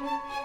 Música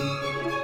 Música